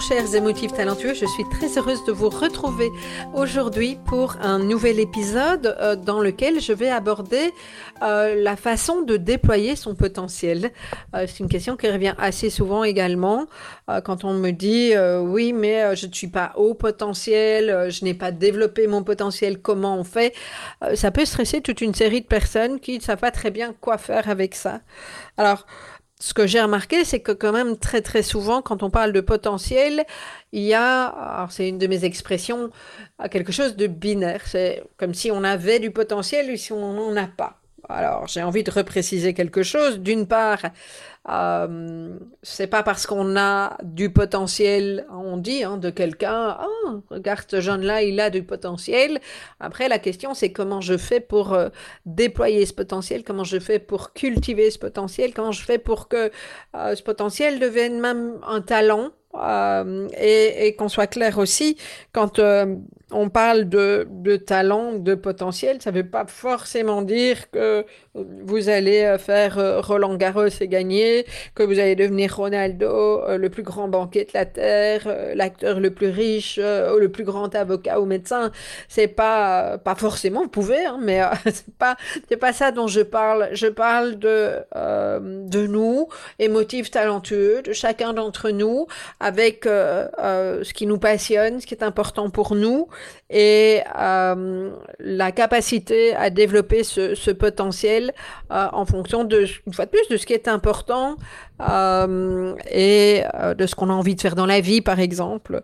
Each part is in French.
Chers émotifs talentueux, je suis très heureuse de vous retrouver aujourd'hui pour un nouvel épisode euh, dans lequel je vais aborder euh, la façon de déployer son potentiel. Euh, c'est une question qui revient assez souvent également quand on me dit oui mais je ne suis pas haut potentiel, je n'ai pas développé mon potentiel, comment on fait? Ça peut stresser toute une série de personnes qui ne savent pas très bien quoi faire avec ça. Alors, ce que j'ai remarqué, c'est que quand même très très souvent, quand on parle de potentiel, il y a, c'est une de mes expressions, quelque chose de binaire. C'est comme si on avait du potentiel ou si on n'en a pas. Alors j'ai envie de repréciser quelque chose. D'une part, euh, c'est pas parce qu'on a du potentiel, on dit hein, de quelqu'un, oh, regarde ce jeune-là, il a du potentiel. Après, la question, c'est comment je fais pour euh, déployer ce potentiel, comment je fais pour cultiver ce potentiel, comment je fais pour que euh, ce potentiel devienne même un talent. Euh, et, qu'on soit clair aussi, quand on parle de, de, talent, de potentiel, ça ne veut pas forcément dire que vous allez faire Roland Garros et gagner que vous allez devenir Ronaldo, euh, le plus grand banquier de la terre, euh, l'acteur le plus riche, euh, le plus grand avocat ou médecin. C'est pas pas forcément, vous pouvez, hein, mais c'est pas c'est pas ça dont je parle. Je parle de de nous, émotifs talentueux, de chacun d'entre nous, avec ce qui nous passionne, ce qui est important pour nous et la capacité à développer ce, ce potentiel en fonction de une fois de plus de ce qui est important euh, et euh, de ce qu'on a envie de faire dans la vie, par exemple.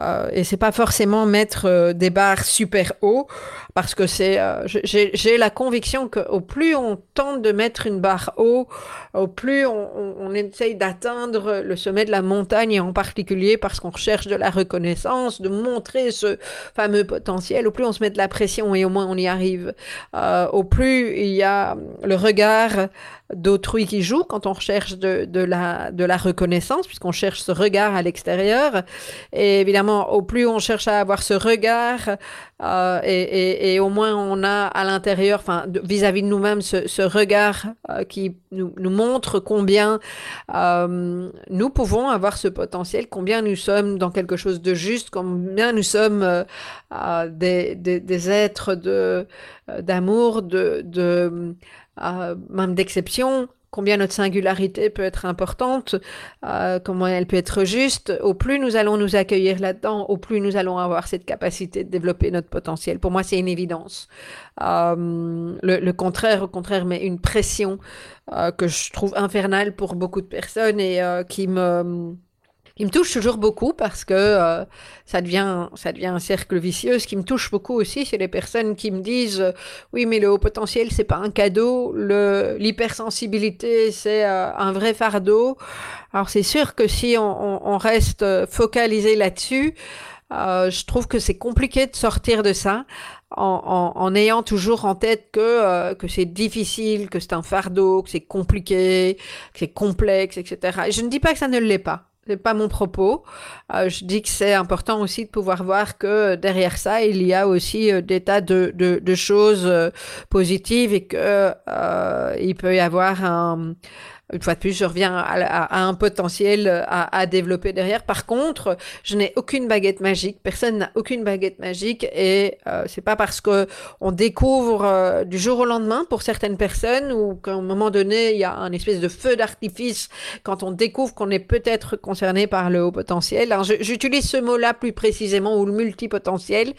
Euh, et c'est pas forcément mettre des barres super haut, parce que c'est, j'ai la conviction qu'au plus on tente de mettre une barre haut, au plus on, on, essaye d'atteindre le sommet de la montagne, et en particulier parce qu'on recherche de la reconnaissance, de montrer ce fameux potentiel, au plus on se met de la pression et au moins on y arrive. au plus il y a le regard d'autrui qui joue quand on recherche de, de, la, de la reconnaissance, puisqu'on cherche ce regard à l'extérieur. Et évidemment, au plus on cherche à avoir ce regard, euh, et, et, et, au moins on a à l'intérieur, enfin vis-à-vis de nous-mêmes, ce, ce regard euh, qui nous, nous, montre combien euh, nous pouvons avoir ce potentiel, combien nous sommes dans quelque chose de juste, combien nous sommes euh, euh, des, des, des, êtres de d'amour, de, de même d'exception, combien notre singularité peut être importante, euh, comment elle peut être juste, au plus nous allons nous accueillir là-dedans, au plus nous allons avoir cette capacité de développer notre potentiel. Pour moi, c'est une évidence. Euh, le, contraire, au contraire, mais une pression euh, que je trouve infernale pour beaucoup de personnes et euh, qui me il me touche toujours beaucoup parce que euh, ça devient ça devient un cercle vicieux. Ce qui me touche beaucoup aussi, c'est les personnes qui me disent euh, oui, mais le haut potentiel c'est pas un cadeau, le l'hypersensibilité c'est euh, un vrai fardeau. Alors c'est sûr que si on, on, on reste focalisé là-dessus, je trouve que c'est compliqué de sortir de ça. En, en, en, ayant toujours en tête que, euh, que c'est difficile, que c'est un fardeau, que c'est compliqué, que c'est complexe, etc. Et je ne dis pas que ça ne l'est pas. C'est pas mon propos. Euh, je dis que c'est important aussi de pouvoir voir que derrière ça, il y a aussi euh, des tas de, de, de choses euh, positives et que euh, il peut y avoir un, une fois de plus, je reviens à, un potentiel à, à, développer derrière. Par contre, je n'ai aucune baguette magique. Personne n'a aucune baguette magique et euh, c'est pas parce que on découvre euh, du jour au lendemain pour certaines personnes ou qu'à un moment donné il y a un espèce de feu d'artifice quand on découvre qu'on est peut-être concerné par le haut potentiel. J'utilise ce mot-là plus précisément ou le multipotentiel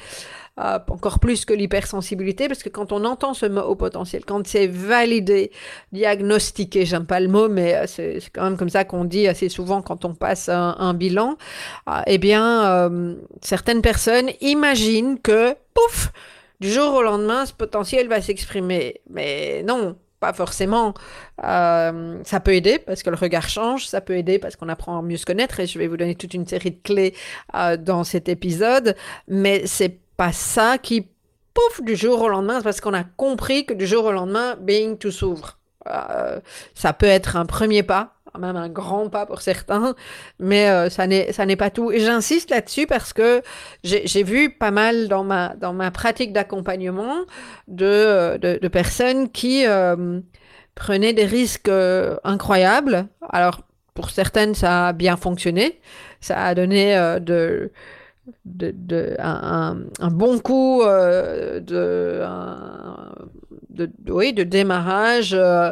encore plus que l'hypersensibilité, parce que quand on entend ce mot haut potentiel, quand c'est validé, diagnostiqué, j'aime pas le mot, mais c'est quand même comme ça qu'on dit assez souvent quand on passe un, bilan, eh bien, certaines personnes imaginent que, pouf, du jour au lendemain, ce potentiel va s'exprimer. Mais non, pas forcément. Euh, ça peut aider parce que le regard change, ça peut aider parce qu'on apprend à mieux se connaître et je vais vous donner toute une série de clés euh, dans cet épisode. Mais c'est pas ça qui, pouf, du jour au lendemain, parce qu'on a compris que du jour au lendemain, Being tout s'ouvre. Euh, ça peut être un premier pas, même un grand pas pour certains, mais euh, ça n'est ça n'est pas tout. Et j'insiste là-dessus parce que j'ai vu pas mal dans ma dans ma pratique d'accompagnement de, de, personnes qui euh, prenaient des risques euh, incroyables. Alors pour certaines ça a bien fonctionné, ça a donné de de, de un, un, bon coup de un, de, oui, de démarrage. Euh,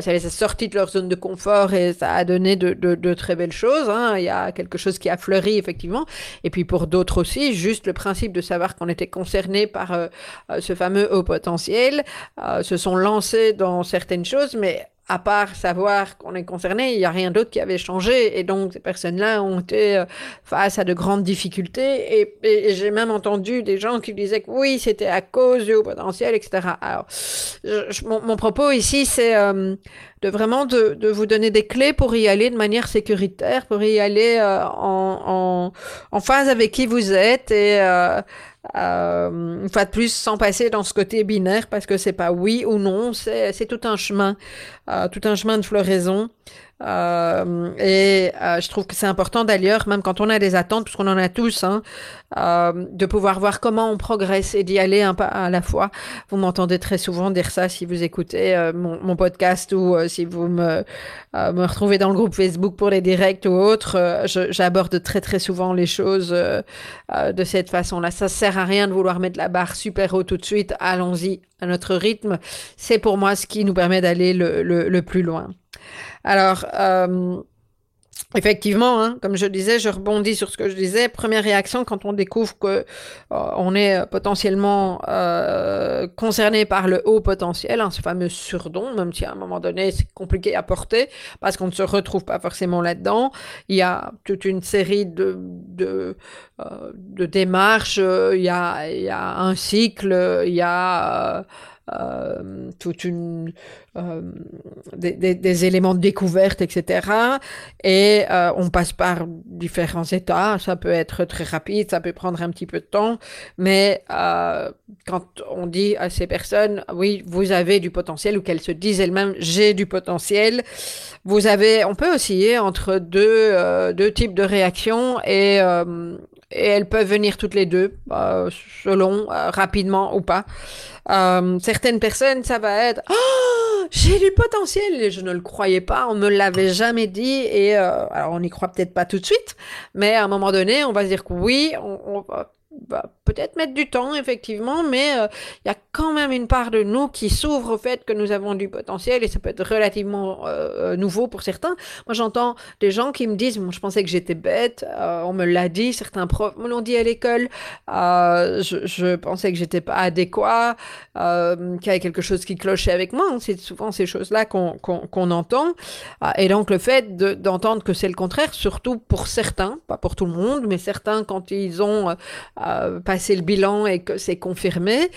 ça les a sortis de leur zone de confort et ça a donné de, de, très belles choses. Hein. Il y a quelque chose qui a fleuri, effectivement. Et puis pour d'autres aussi, juste le principe de savoir qu'on était concerné par euh, euh, ce fameux haut potentiel, se sont lancés dans certaines choses, mais à part savoir qu'on est concerné, il n'y a rien d'autre qui avait changé. Et donc, ces personnes-là ont été euh, face à de grandes difficultés. Et, j'ai même entendu des gens qui disaient que oui, c'était à cause du haut potentiel, etc. Alors, mon, propos ici, c'est euh, de vraiment de, de, vous donner des clés pour y aller de manière sécuritaire, pour y aller euh, en, en, en, phase avec qui vous êtes et euh, une fois de plus, sans passer dans ce côté binaire, parce que c'est pas oui ou non, c'est tout un chemin, euh, tout un chemin de floraison. Euh, et euh, je trouve que c'est important d'ailleurs, même quand on a des attentes, parce qu'on en a tous, hein, euh, de pouvoir voir comment on progresse et d'y aller un pas à la fois. Vous m'entendez très souvent dire ça si vous écoutez euh, mon, podcast ou euh, si vous me, retrouvez dans le groupe Facebook pour les directs ou autres. J'aborde très très souvent les choses de cette façon-là. Ça sert à rien de vouloir mettre la barre super haut tout de suite. Allons-y à notre rythme. C'est pour moi ce qui nous permet d'aller le, le, plus loin. Alors, Effectivement, hein, comme je disais, je rebondis sur ce que je disais. Première réaction quand on découvre que euh, on est potentiellement euh, concerné par le haut potentiel, hein, ce fameux surdon, même si à un moment donné c'est compliqué à porter parce qu'on ne se retrouve pas forcément là-dedans. Il y a toute une série de de, euh, de démarches, il y a il y a un cycle, il y a euh, toute une euh, des, éléments de découverte, etc. Et euh, on passe par différents états. Ça peut être très rapide, ça peut prendre un petit peu de temps, mais quand on dit à ces personnes, oui, vous avez du potentiel, ou qu'elles se disent elles-mêmes, j'ai du potentiel, vous avez, on peut osciller entre deux, deux types de réactions et et elles peuvent venir toutes les deux, euh, selon euh, rapidement ou pas. Euh, certaines personnes, ça va être oh, j'ai du potentiel et je ne le croyais pas, on me l'avait jamais dit et alors on n'y croit peut-être pas tout de suite, mais à un moment donné, on va se dire que oui, on, on va peut-être mettre du temps, effectivement, mais euh, il y a quand même une part de nous qui s'ouvre au fait que nous avons du potentiel et ça peut être relativement euh, euh, nouveau pour certains. Moi, j'entends des gens qui me disent, bon, je pensais que j'étais bête, on me l'a dit, certains profs me l'ont dit à l'école, je, pensais que j'étais pas adéquat, qu'il y avait quelque chose qui clochait avec moi. C'est souvent ces choses-là qu'on qu'on entend. et donc, le fait d'entendre que c'est le contraire, surtout pour certains, pas pour tout le monde, mais certains, quand ils ont passé le bilan et que c'est confirmé,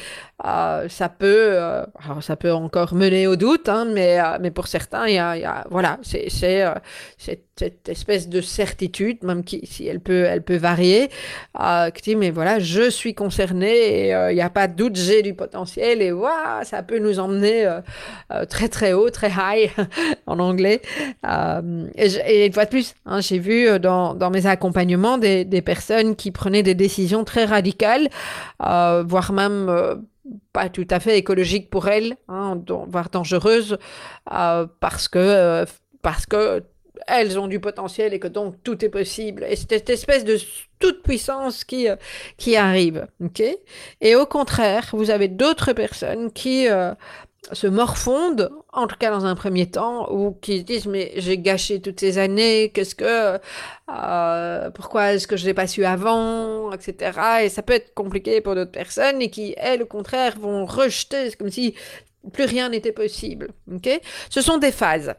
euh, ça peut, euh, ça peut encore mener au doute, hein, mais, euh, mais pour certains, il y a, voilà, c'est cette, espèce de certitude, même qui, si elle peut, elle peut varier, qui dit mais voilà, je suis concerné il n'y a pas de doute, j'ai du potentiel et voilà, ça peut nous emmener très très haut, très high en anglais. Et, et, une fois de plus, hein, j'ai vu dans, dans mes accompagnements des, des personnes qui prenaient des décisions très radicales, voire même pas tout à fait écologique pour elles, hein, voire dangereuse, euh, parce que euh, parce que elles ont du potentiel et que donc tout est possible. Et c'est cette espèce de toute puissance qui euh, qui arrive, ok? Et au contraire, vous avez d'autres personnes qui se morfondent, en tout cas dans un premier temps, ou qui se disent mais j'ai gâché toutes ces années, qu'est-ce que, euh, pourquoi est-ce que je l'ai pas su avant, etc. Et ça peut être compliqué pour d'autres personnes et qui, elles, au contraire, vont rejeter, c'est comme si plus rien n'était possible. Ok? Ce sont des phases.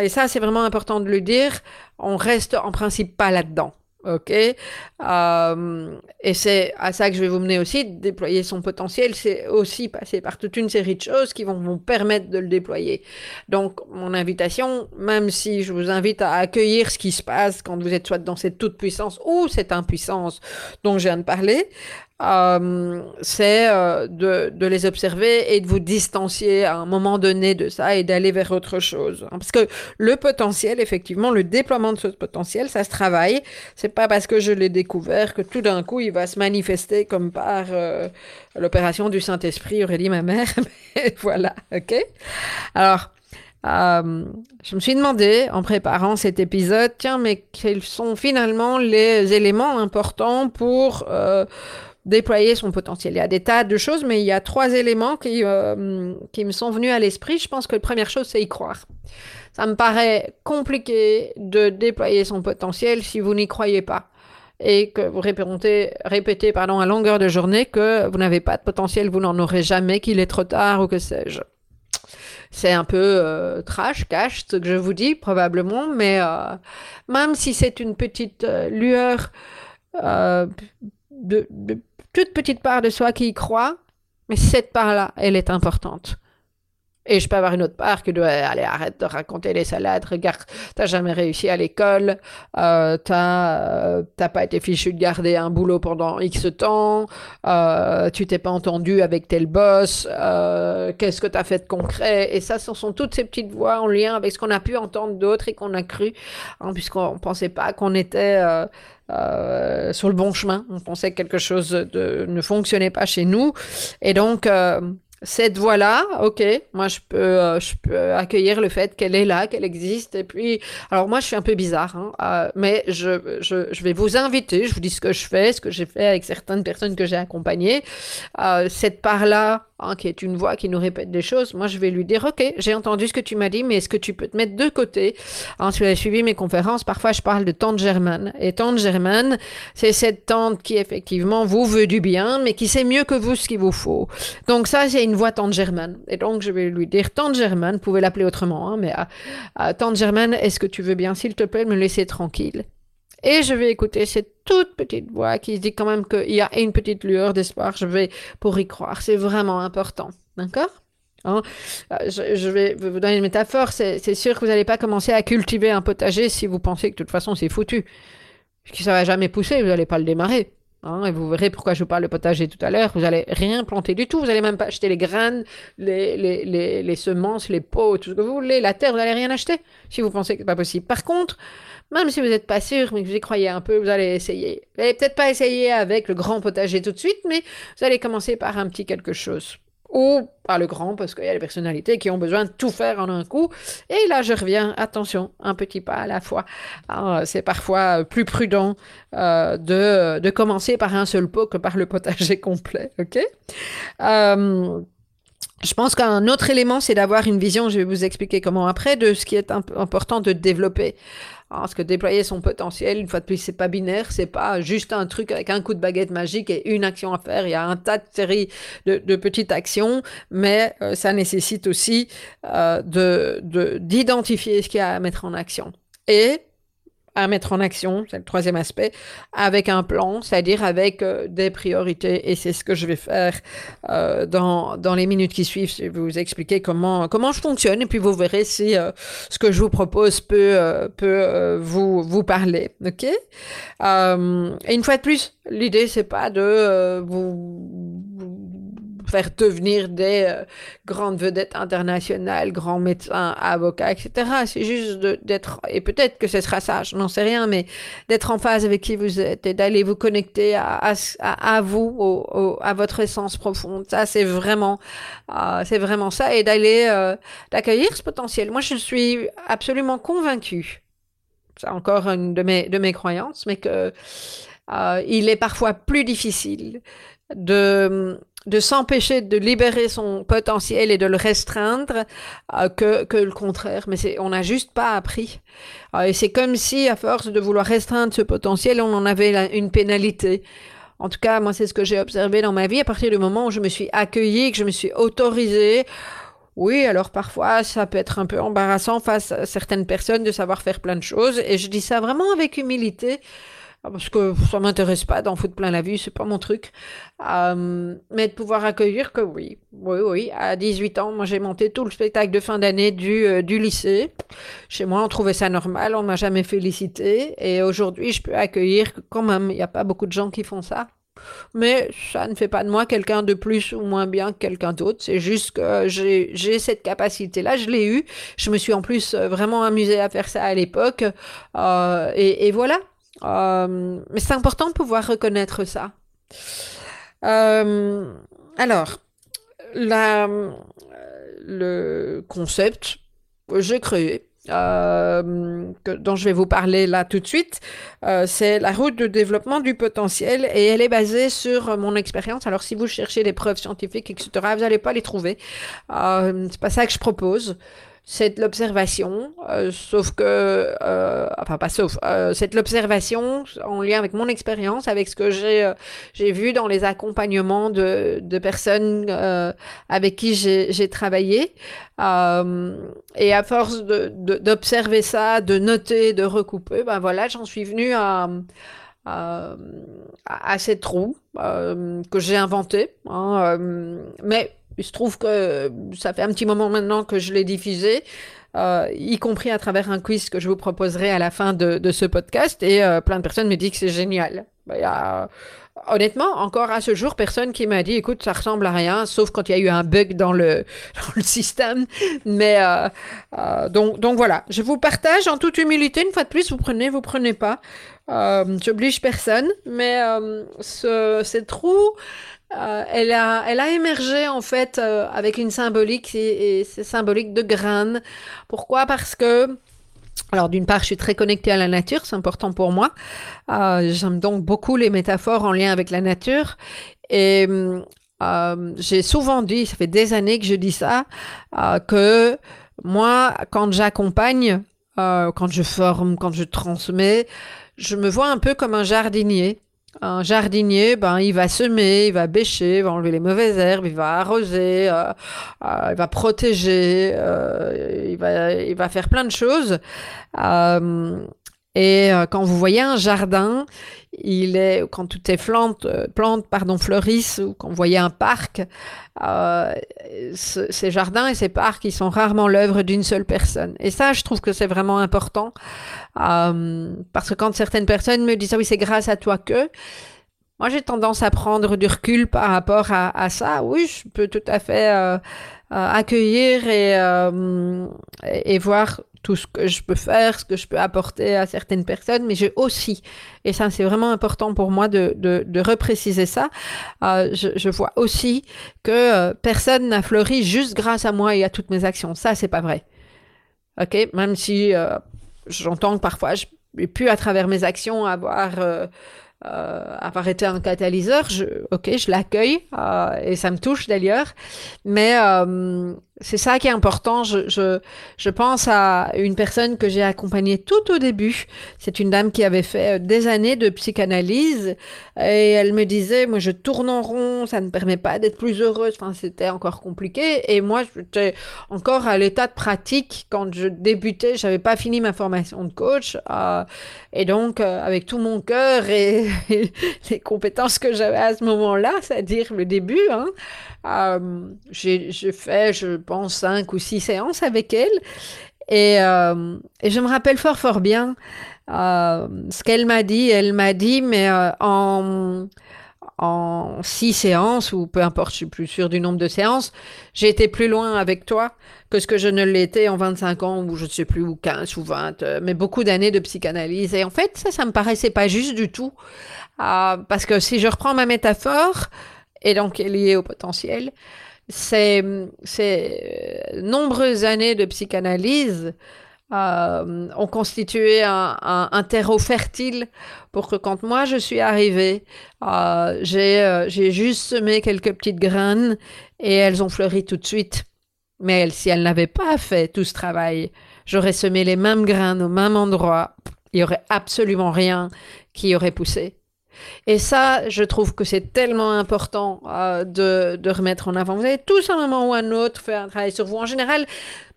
Et ça, c'est vraiment important de le dire. On reste en principe pas là-dedans. OK euh, Et c'est à ça que je vais vous mener aussi. Déployer son potentiel, c'est aussi passer par toute une série de choses qui vont vous permettre de le déployer. Donc, mon invitation, même si je vous invite à accueillir ce qui se passe quand vous êtes soit dans cette toute-puissance ou cette impuissance dont je viens de parler, euh, c'est euh, de, les observer et de vous distancier à un moment donné de ça et d'aller vers autre chose. Parce que le potentiel, effectivement, le déploiement de ce potentiel, ça se travaille. C'est pas parce que je l'ai découvert que tout d'un coup il va se manifester comme par euh, l'opération du Saint-Esprit, aurait dit ma mère. Voilà, ok. Alors. Je me suis demandé, en préparant cet épisode, tiens, mais quels sont finalement les éléments importants pour déployer son potentiel. Il y a des tas de choses, mais il y a trois éléments qui, euh, qui me sont venus à l'esprit. Je pense que la première chose, c'est y croire. Ça me paraît compliqué de déployer son potentiel si vous n'y croyez pas et que vous répétez, répétez pardon, à longueur de journée que vous n'avez pas de potentiel, vous n'en aurez jamais, qu'il est trop tard ou que sais-je. C'est un peu euh, trash, cash, ce que je vous dis, probablement, mais euh, même si c'est une petite lueur de, de toute petite part de soi qui y croit, mais cette part-là, elle est importante. Et je peux avoir une autre part qui doit aller arrête de raconter les salades. Regarde, t'as jamais réussi à l'école, euh, t'as euh, pas été fichu de garder un boulot pendant X temps, euh, tu t'es pas entendu avec tel boss, euh, qu'est-ce que t'as fait de concret? Et ça, ce sont toutes ces petites voix en lien avec ce qu'on a pu entendre d'autres et qu'on a cru, hein, puisqu'on pensait pas qu'on était sur le bon chemin. On pensait que quelque chose de, ne fonctionnait pas chez nous. Et donc, cette voix-là, ok, moi je peux, euh, je peux accueillir le fait qu'elle est là, qu'elle existe. Et puis, alors moi je suis un peu bizarre, hein, euh, mais je, je, je, vais vous inviter, je vous dis ce que je fais, ce que j'ai fait avec certaines personnes que j'ai accompagnées. Euh, cette part-là, hein, qui est une voix qui nous répète des choses, moi je vais lui dire, ok, j'ai entendu ce que tu m'as dit, mais est-ce que tu peux te mettre de côté hein, Si vous avez suivi mes conférences, parfois je parle de tante Germaine. Et tante Germaine, c'est cette tante qui effectivement vous veut du bien, mais qui sait mieux que vous ce qu'il vous faut. Donc ça, c'est une voix Tante Germaine. Et donc, je vais lui dire, Tante Germaine, vous pouvez l'appeler autrement, hein, mais Tante Germaine, est-ce que tu veux bien, s'il te plaît, me laisser tranquille? Et je vais écouter cette toute petite voix qui dit quand même qu'il y a une petite lueur d'espoir. Je vais pour y croire. C'est vraiment important. D'accord? Hein? euh, je, vais vous donner une métaphore. C'est sûr que vous n'allez pas commencer à cultiver un potager si vous pensez que de toute façon c'est foutu. Que ça va jamais pousser, vous n'allez pas le démarrer. Hein, et vous verrez pourquoi je vous parle de potager tout à l'heure. Vous allez rien planter du tout. Vous allez même pas acheter les graines, les, les, semences, les pots, tout ce que vous voulez. La terre, vous n'allez rien acheter si vous pensez que c'est pas possible. Par contre, même si vous n'êtes pas sûr, mais que vous y croyez un peu, vous allez essayer. Vous n'allez peut-être pas essayer avec le grand potager tout de suite, mais vous allez commencer par un petit quelque chose ou par le grand, parce qu'il y a des personnalités qui ont besoin de tout faire en un coup. Et là, je reviens, attention, un petit pas à la fois. C'est parfois plus prudent euh, de, de, commencer par un seul pot que par le potager complet, ok? Euh, je pense qu'un autre élément, c'est d'avoir une vision, je vais vous expliquer comment après, de ce qui est important de développer. Parce que déployer son potentiel, une fois de plus, c'est pas binaire, c'est pas juste un truc avec un coup de baguette magique et une action à faire. Il y a un tas de séries de, de petites actions, mais euh, ça nécessite aussi euh, de d'identifier ce qu'il y a à mettre en action. Et à mettre en action, c'est le troisième aspect, avec un plan, c'est-à-dire avec euh, des priorités. Et c'est ce que je vais faire euh, dans, dans les minutes qui suivent. Je vais vous expliquer comment, comment je fonctionne et puis vous verrez si euh, ce que je vous propose peut, peut vous, vous parler. OK? et une fois de plus, l'idée, c'est pas de vous faire devenir des euh, grandes vedettes internationales, grands médecins, avocats, etc. C'est juste d'être, et peut-être que ce sera ça, je n'en sais rien, mais d'être en phase avec qui vous êtes et d'aller vous connecter à, vous, à votre essence profonde. Ça, c'est vraiment, euh, vraiment ça, et d'aller, euh, d'accueillir ce potentiel. Moi, je suis absolument convaincue, c'est encore une de mes, de mes croyances, mais que il est parfois plus difficile de de s'empêcher de libérer son potentiel et de le restreindre euh, que, que le contraire. Mais on n'a juste pas appris. Euh, et c'est comme si, à force de vouloir restreindre ce potentiel, on en avait une pénalité. En tout cas, moi, c'est ce que j'ai observé dans ma vie à partir du moment où je me suis accueillie, que je me suis autorisée. Oui, alors parfois, ça peut être un peu embarrassant face à certaines personnes de savoir faire plein de choses. Et je dis ça vraiment avec humilité. Ah, parce que ça m'intéresse pas d'en foutre plein la vue, c'est pas mon truc. Euh, mais de pouvoir accueillir que oui, oui, oui. À 18 ans, moi j'ai monté tout le spectacle de fin d'année du, euh, du lycée. Chez moi, on trouvait ça normal, on m'a jamais félicité. Et aujourd'hui, je peux accueillir que quand même, il n'y a pas beaucoup de gens qui font ça. Mais ça ne fait pas de moi quelqu'un de plus ou moins bien que quelqu'un d'autre. C'est juste que j'ai cette capacité-là, je l'ai eue. Je me suis en plus euh, vraiment amusée à faire ça à l'époque. Et, voilà, euh, mais c'est important de pouvoir reconnaître ça. Euh, alors, le concept que j'ai créé, euh, dont je vais vous parler là tout de suite, euh, c'est la route de développement du potentiel et elle est basée sur mon expérience. Alors si vous cherchez des preuves scientifiques, etc., vous n'allez pas les trouver. Euh, c'est pas ça que je propose c'est de l'observation, euh, sauf que, euh, enfin pas sauf, euh, c'est de l'observation en lien avec mon expérience, avec ce que j'ai j'ai vu dans les accompagnements de, de personnes avec qui j'ai travaillé. et à force d'observer de, ça, de noter, de recouper, ben voilà, j'en suis venue à, à, à cette roue que j'ai inventée. Hein, mais il se trouve que ça fait un petit moment maintenant que je l'ai diffusé, euh, y compris à travers un quiz que je vous proposerai à la fin de, ce podcast, et euh, plein de personnes me disent que c'est génial. A, honnêtement, encore à ce jour, personne qui m'a dit, écoute, ça ressemble à rien, sauf quand il y a eu un bug dans le, système. Mais euh, euh donc, voilà, je vous partage en toute humilité, une fois de plus, vous prenez, vous prenez pas. Euh, J'oblige personne, mais euh, ce, roue euh, elle, a, elle a émergé en fait euh, avec une symbolique et, c'est symbolique de graines. Pourquoi? Parce que alors d'une part, je suis très connectée à la nature, c'est important pour moi. Euh, J'aime donc beaucoup les métaphores en lien avec la nature. Et j'ai souvent dit, ça fait des années que je dis ça, que moi, quand j'accompagne, quand je forme, quand je transmets, je me vois un peu comme un jardinier. Un jardinier, ben, il va semer, il va bêcher, il va enlever les mauvaises herbes, il va arroser, euh, euh, il va protéger, euh, il, va, il va faire plein de choses. Et euh, quand vous voyez un jardin, il est quand toutes plantes, euh, plantes pardon, fleurissent, ou quand vous voyez un parc, euh, ces jardins et ces parcs, ils sont rarement l'œuvre d'une seule personne. Et ça, je trouve que c'est vraiment important, parce que quand certaines personnes me disent ah oui, c'est grâce à toi que, moi j'ai tendance à prendre du recul par rapport à, ça. Oui, je peux tout à fait accueillir et, et voir tout ce que je peux faire, ce que je peux apporter à certaines personnes, mais j'ai aussi, et ça c'est vraiment important pour moi de, de, de repréciser ça, euh, je, vois aussi que euh, personne n'a fleuri juste grâce à moi et à toutes mes actions. Ça, c'est pas vrai. OK? Même si euh, j'entends que parfois je pu à travers mes actions avoir avoir été un catalyseur, je, ok, je l'accueille et ça me touche d'ailleurs. Mais c'est ça qui est important. Je, pense à une personne que j'ai accompagnée tout au début. C'est une dame qui avait fait des années de psychanalyse et elle me disait, moi je tourne en rond, ça ne permet pas d'être plus heureuse. Enfin, c'était encore compliqué. Et moi, j'étais encore à l'état de pratique quand je débutais. J'avais pas fini ma formation de coach. Euh, et donc, euh, avec tout mon cœur et les compétences que j'avais à ce moment-là, c'est-à-dire le début, hein, euh, j'ai fait, je pense, cinq ou six séances avec elle. Et, euh, et je me rappelle fort, fort bien euh, ce qu'elle m'a dit. Elle m'a dit, mais en, en six séances, ou peu importe, je suis plus sûre du nombre de séances, j'ai été plus loin avec toi que ce que je ne l'étais en 25 ans, ou je ne sais plus, ou 15 ou 20, euh, mais beaucoup d'années de psychanalyse. Et en fait, ça, ça me paraissait pas juste du tout. Parce que si je reprends ma métaphore, et donc liée au potentiel, c'est, c'est nombreuses années de psychanalyse euh, ont constitué un, terreau fertile pour que quand moi je suis arrivée, euh, j'ai juste semé quelques petites graines et elles ont fleuri tout de suite. Mais si elles n'avaient pas fait tout ce travail, j'aurais semé les mêmes graines au même endroit, il n'y aurait absolument rien qui aurait poussé. Et ça, je trouve que c'est tellement important euh, de, de, remettre en avant. Vous avez tous un moment ou un autre fait un travail sur vous. En général,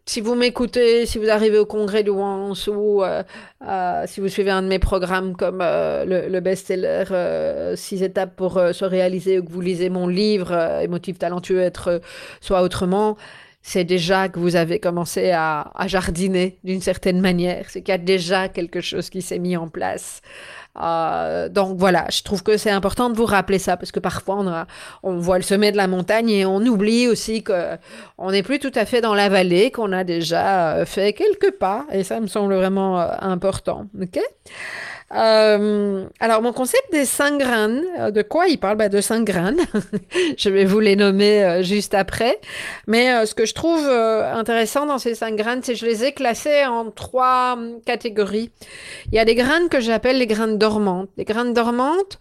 si vous m'écoutez, si vous arrivez au congrès de Wans ou euh, euh, si vous suivez un de mes programmes comme le, le best-seller 6 étapes pour se réaliser ou que vous lisez mon livre Émotif talentueux, être soi autrement, c'est déjà que vous avez commencé à, jardiner d'une certaine manière. C'est qu'il y a déjà quelque chose qui s'est mis en place. Euh, donc voilà, je trouve que c'est important de vous rappeler ça parce que parfois on, a, on voit le sommet de la montagne et on oublie aussi que on n'est plus tout à fait dans la vallée, qu'on a déjà euh, fait quelques pas et ça me semble vraiment euh, important. Ok? Euh, alors, mon concept des cinq graines, euh, de quoi il parle? Ben, De cinq graines. je vais vous les nommer euh, juste après. Mais ce que je trouve intéressant dans ces cinq graines, c'est que je les ai classées en trois hum, catégories. Il y a des graines que j'appelle les graines dormantes. Les graines dormantes,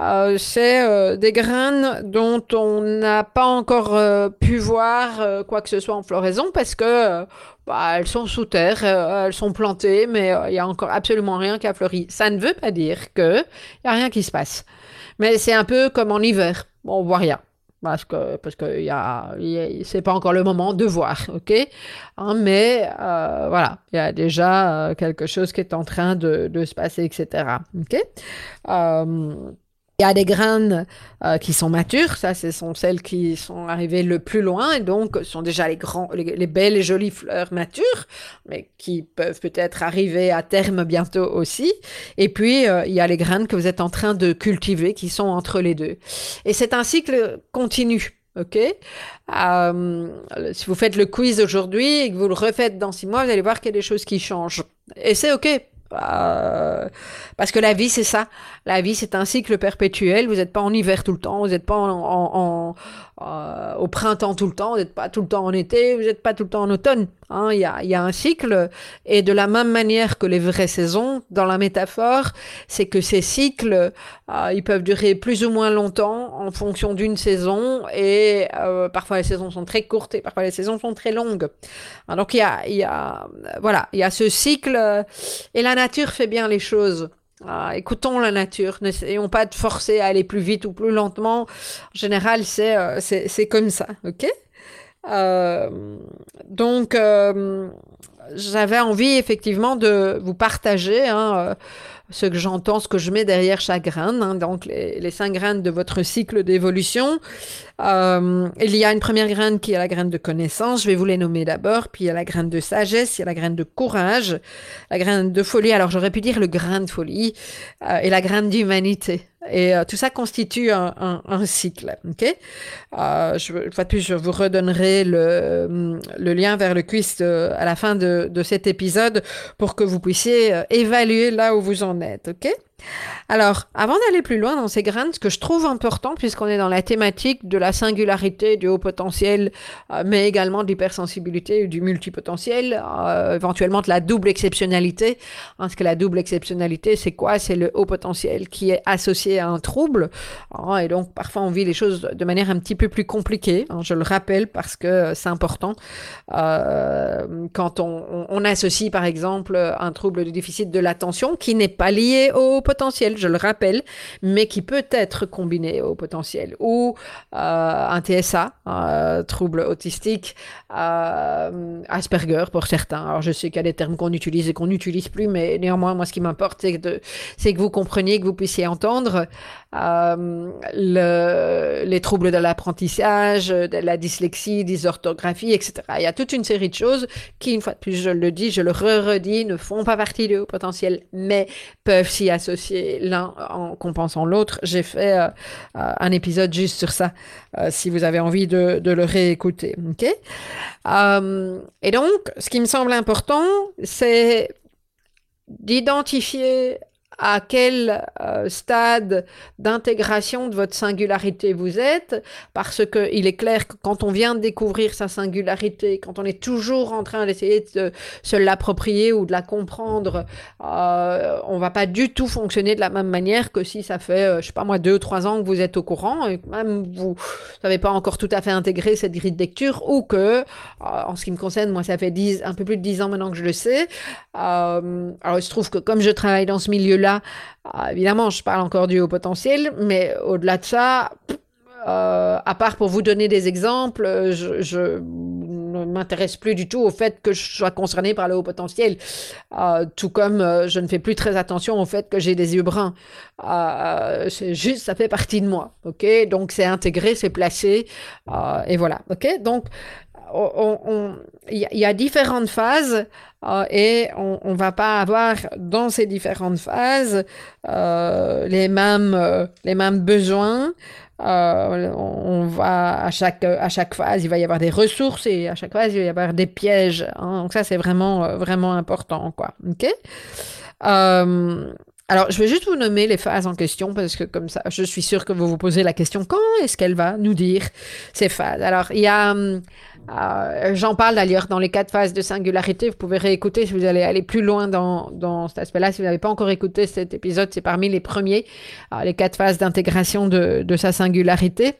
euh, c'est euh, des graines dont on n'a pas encore euh, pu voir quoi que ce soit en floraison parce que bah, elles sont sous terre, elles sont plantées, mais il y a encore absolument rien qui a fleuri. Ça ne veut pas dire que il y a rien qui se passe. Mais c'est un peu comme en hiver, on voit rien parce que parce que y a, c'est pas encore le moment de voir, ok? Hein, Mais voilà, il y a déjà quelque chose qui est en train de, se passer, etc. il y a des graines euh, qui sont matures, ça ce sont celles qui sont arrivées le plus loin et donc sont déjà les grands, les, belles et jolies fleurs matures, mais qui peuvent peut-être arriver à terme bientôt aussi. Et puis euh, il y a les graines que vous êtes en train de cultiver qui sont entre les deux. Et c'est un cycle continu. OK? Euh, Si vous faites le quiz aujourd'hui et que vous le refaites dans six mois, vous allez voir qu'il y a des choses qui changent. Et c'est OK. Euh, parce que la vie, c'est ça. La vie, c'est un cycle perpétuel. Vous n'êtes pas en hiver tout le temps, vous n'êtes pas en, euh, au printemps tout le temps, vous n'êtes pas tout le temps en été, vous n'êtes pas tout le temps en automne. Hein. Il y, a, y, a, un cycle. Et de la même manière que les vraies saisons, dans la métaphore, c'est que ces cycles, euh, ils peuvent durer plus ou moins longtemps en fonction d'une saison. Et parfois, les saisons sont très courtes et parfois, les saisons sont très longues. Donc, il y a, y a, voilà, il y a ce cycle. Et la nature fait bien les choses. Ah, écoutons la nature, n'essayons pas de forcer à aller plus vite ou plus lentement. En général, c'est euh, comme ça, ok? Euh, Donc, euh, j'avais envie effectivement de vous partager hein, ce que j'entends, ce que je mets derrière chaque graine, hein, donc les, les, cinq graines de votre cycle d'évolution. Euh, il y a une première graine qui est la graine de connaissance, je vais vous les nommer d'abord, puis il y a la graine de sagesse, il y a la graine de courage, la graine de folie, alors j'aurais pu dire le grain de folie, euh, et la graine d'humanité. Et euh, tout ça constitue un, un, un cycle. Ok? Euh, je, fois de plus, je vous redonnerai le, le lien vers le quiz à la fin de, de, cet épisode pour que vous puissiez évaluer là où vous en êtes. Ok? Alors, avant d'aller plus loin dans ces graines, ce que je trouve important, puisqu'on est dans la thématique de la singularité, du haut potentiel, euh, mais également de l'hypersensibilité, du multipotentiel, euh, éventuellement de la double exceptionnalité. Parce que la double exceptionnalité, c'est quoi? C'est le haut potentiel qui est associé à un trouble. Hein, et donc, parfois, on vit les choses de manière un petit peu plus compliquée. Hein, je le rappelle parce que c'est important. Euh, quand on, on, associe, par exemple, un trouble de déficit de l'attention qui n'est pas lié au potentiel, je le rappelle, mais qui peut être combiné au potentiel. Ou euh, un TSA, euh, trouble autistique, euh, Asperger pour certains. Alors je sais qu'il y a des termes qu'on utilise et qu'on n'utilise plus, mais néanmoins, moi, ce qui m'importe, c'est que, vous compreniez, que vous puissiez entendre euh, le, les troubles de l'apprentissage, de la dyslexie, dysorthographie, etc. Il y a toute une série de choses qui, une fois de plus, je le dis, je le re-redis, ne font pas partie du potentiel, mais peuvent s'y associer l'un en compensant l'autre. J'ai fait euh, un épisode juste sur ça, euh, si vous avez envie de, le réécouter. euh, et donc, ce qui me semble important, c'est d'identifier à quel euh, stade d'intégration de votre singularité vous êtes, parce que il est clair que quand on vient de découvrir sa singularité, quand on est toujours en train d'essayer de se l'approprier ou de la comprendre, euh, on va pas du tout fonctionner de la même manière que si ça fait, euh, je sais pas moi, deux ou trois ans que vous êtes au courant et que même vous n'avez pas encore tout à fait intégré cette grille de lecture, ou que, euh, en ce qui me concerne, moi ça fait dix, un peu plus de dix ans maintenant que je le sais. Euh, alors il se trouve que comme je travaille dans ce milieu-là, ah, évidemment, je parle encore du haut potentiel, mais au-delà de ça, euh, à part pour vous donner des exemples, je, ne m'intéresse plus du tout au fait que je sois concerné par le haut potentiel, euh, tout comme euh, je ne fais plus très attention au fait que j'ai des yeux bruns. c'est juste, ça fait partie de moi, ok? Donc c'est intégré, c'est placé, et voilà, ok? Donc il y, a différentes phases euh, et on, on va pas avoir dans ces différentes phases euh, les mêmes euh, les mêmes besoins. on va à chaque à chaque phase il va y avoir des ressources et à chaque phase il va y avoir des pièges. Hein. donc ça c'est vraiment vraiment important quoi. Ok? Alors, je vais juste vous nommer les phases en question parce que comme ça, je suis sûre que vous vous posez la question quand est-ce qu'elle va nous dire ces phases? Alors, il y a hum, euh, j'en parle d'ailleurs dans les quatre phases de singularité. Vous pouvez réécouter si vous allez aller plus loin dans, dans cet aspect-là. Si vous n'avez pas encore écouté cet épisode, c'est parmi les premiers, euh, les quatre phases d'intégration de, de, sa singularité.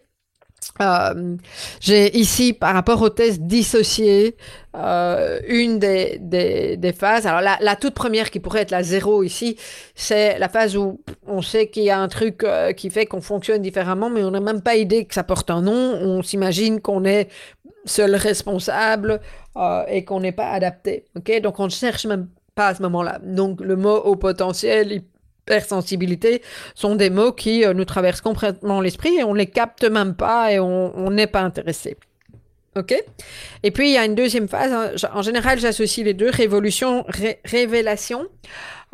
Euh, j'ai ici, par rapport au test, dissocié une des, des, phases. Alors la, toute première qui pourrait être la zéro ici, c'est la phase où on sait qu'il y a un truc qui fait qu'on fonctionne différemment, mais on n'a même pas idée que ça porte un nom. On s'imagine qu'on est seul responsable euh, et qu'on n'est pas adapté. Donc on ne cherche même pas à ce moment-là. Donc le mot au potentiel, hypersensibilité sont des mots qui euh, nous traversent complètement l'esprit et on les capte même pas et on n'est pas intéressé. OK Et puis, il y a une deuxième phase. Hein. En général, j'associe les deux, révolution, révélation.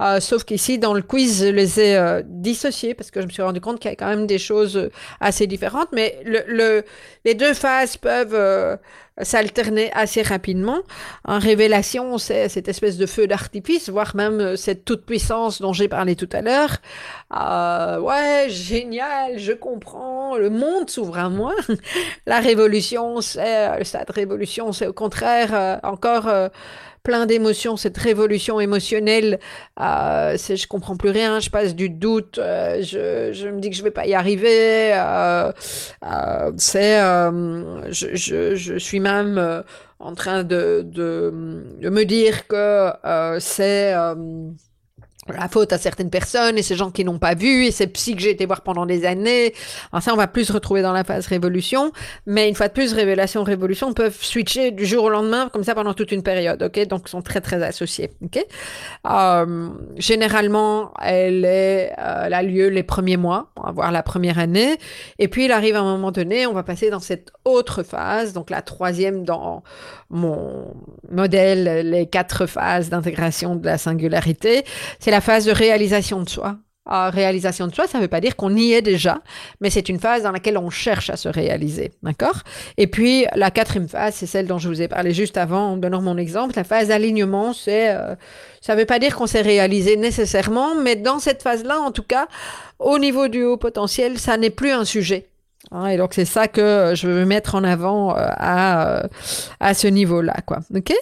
Euh, sauf qu'ici, dans le quiz, je les ai euh, dissociés parce que je me suis rendu compte qu'il y a quand même des choses euh, assez différentes. Mais le, le les deux phases peuvent s'alterner assez rapidement. En révélation, c'est cette espèce de feu d'artifice, voire même cette toute puissance dont j'ai parlé tout à l'heure. ouais, génial, je comprends, le monde s'ouvre à moi. La révolution, c'est le stade révolution, c'est au contraire encore plein d'émotions, cette révolution émotionnelle. Euh, c'est je comprends plus rien, je passe du doute, euh, je, je, me dis que je vais pas y arriver. Euh, euh c'est, euh, je, je, je, suis même en train de, de, de, me dire que c'est la faute à certaines personnes et ces gens qui n'ont pas vu et ces psy que j'ai été voir pendant des années. Alors ça, on va plus retrouver dans la phase révolution, mais une fois de plus, révélation, révolution peuvent switcher du jour au lendemain comme ça pendant toute une période, ok? Donc sont très très associés, ok? Euh, Généralement, elle est, euh, elle a lieu les premiers mois, on va voir la première année, et puis il arrive à un moment donné, on va passer dans cette autre phase, donc la troisième dans mon modèle, les quatre phases d'intégration de la singularité, c'est la phase de réalisation de soi. Ah, réalisation de soi, ça ne veut pas dire qu'on y est déjà, mais c'est une phase dans laquelle on cherche à se réaliser, d'accord? Et puis la quatrième phase, c'est celle dont je vous ai parlé juste avant en donnant mon exemple. La phase d'alignement, c'est, euh, ça ne veut pas dire qu'on s'est réalisé nécessairement, mais dans cette phase-là, en tout cas, au niveau du haut potentiel, ça n'est plus un sujet. Hein, et donc c'est ça que je veux mettre en avant euh, à, euh, à ce niveau-là, quoi. Ok?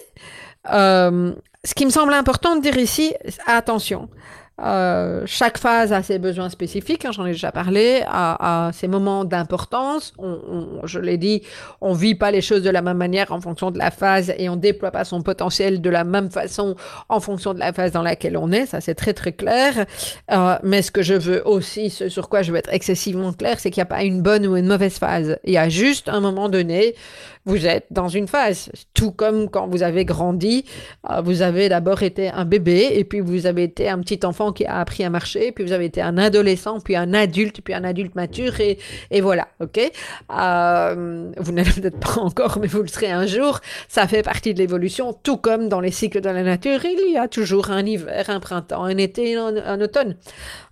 Ce qui me semble important de dire ici, attention, euh, chaque phase a ses besoins spécifiques, hein, j'en ai déjà parlé, a, ses moments d'importance. On, je l'ai dit, on vit pas les choses de la même manière en fonction de la phase et on déploie pas son potentiel de la même façon en fonction de la phase dans laquelle on est. Ça, c'est très très clair. Euh, mais ce que je veux aussi, ce sur quoi je veux être excessivement clair, c'est qu'il n'y a pas une bonne ou une mauvaise phase. Il y a juste un moment donné vous êtes dans une phase. Tout comme quand vous avez grandi, euh, vous avez d'abord été un bébé, et puis vous avez été un petit enfant qui a appris à marcher, puis vous avez été un adolescent, puis un adulte, puis un adulte mature, et, et voilà, ok? Euh, Vous n'êtes peut-être pas encore, mais vous le serez un jour. Ça fait partie de l'évolution, tout comme dans les cycles de la nature, il y a toujours un hiver, un printemps, un été, un, un automne.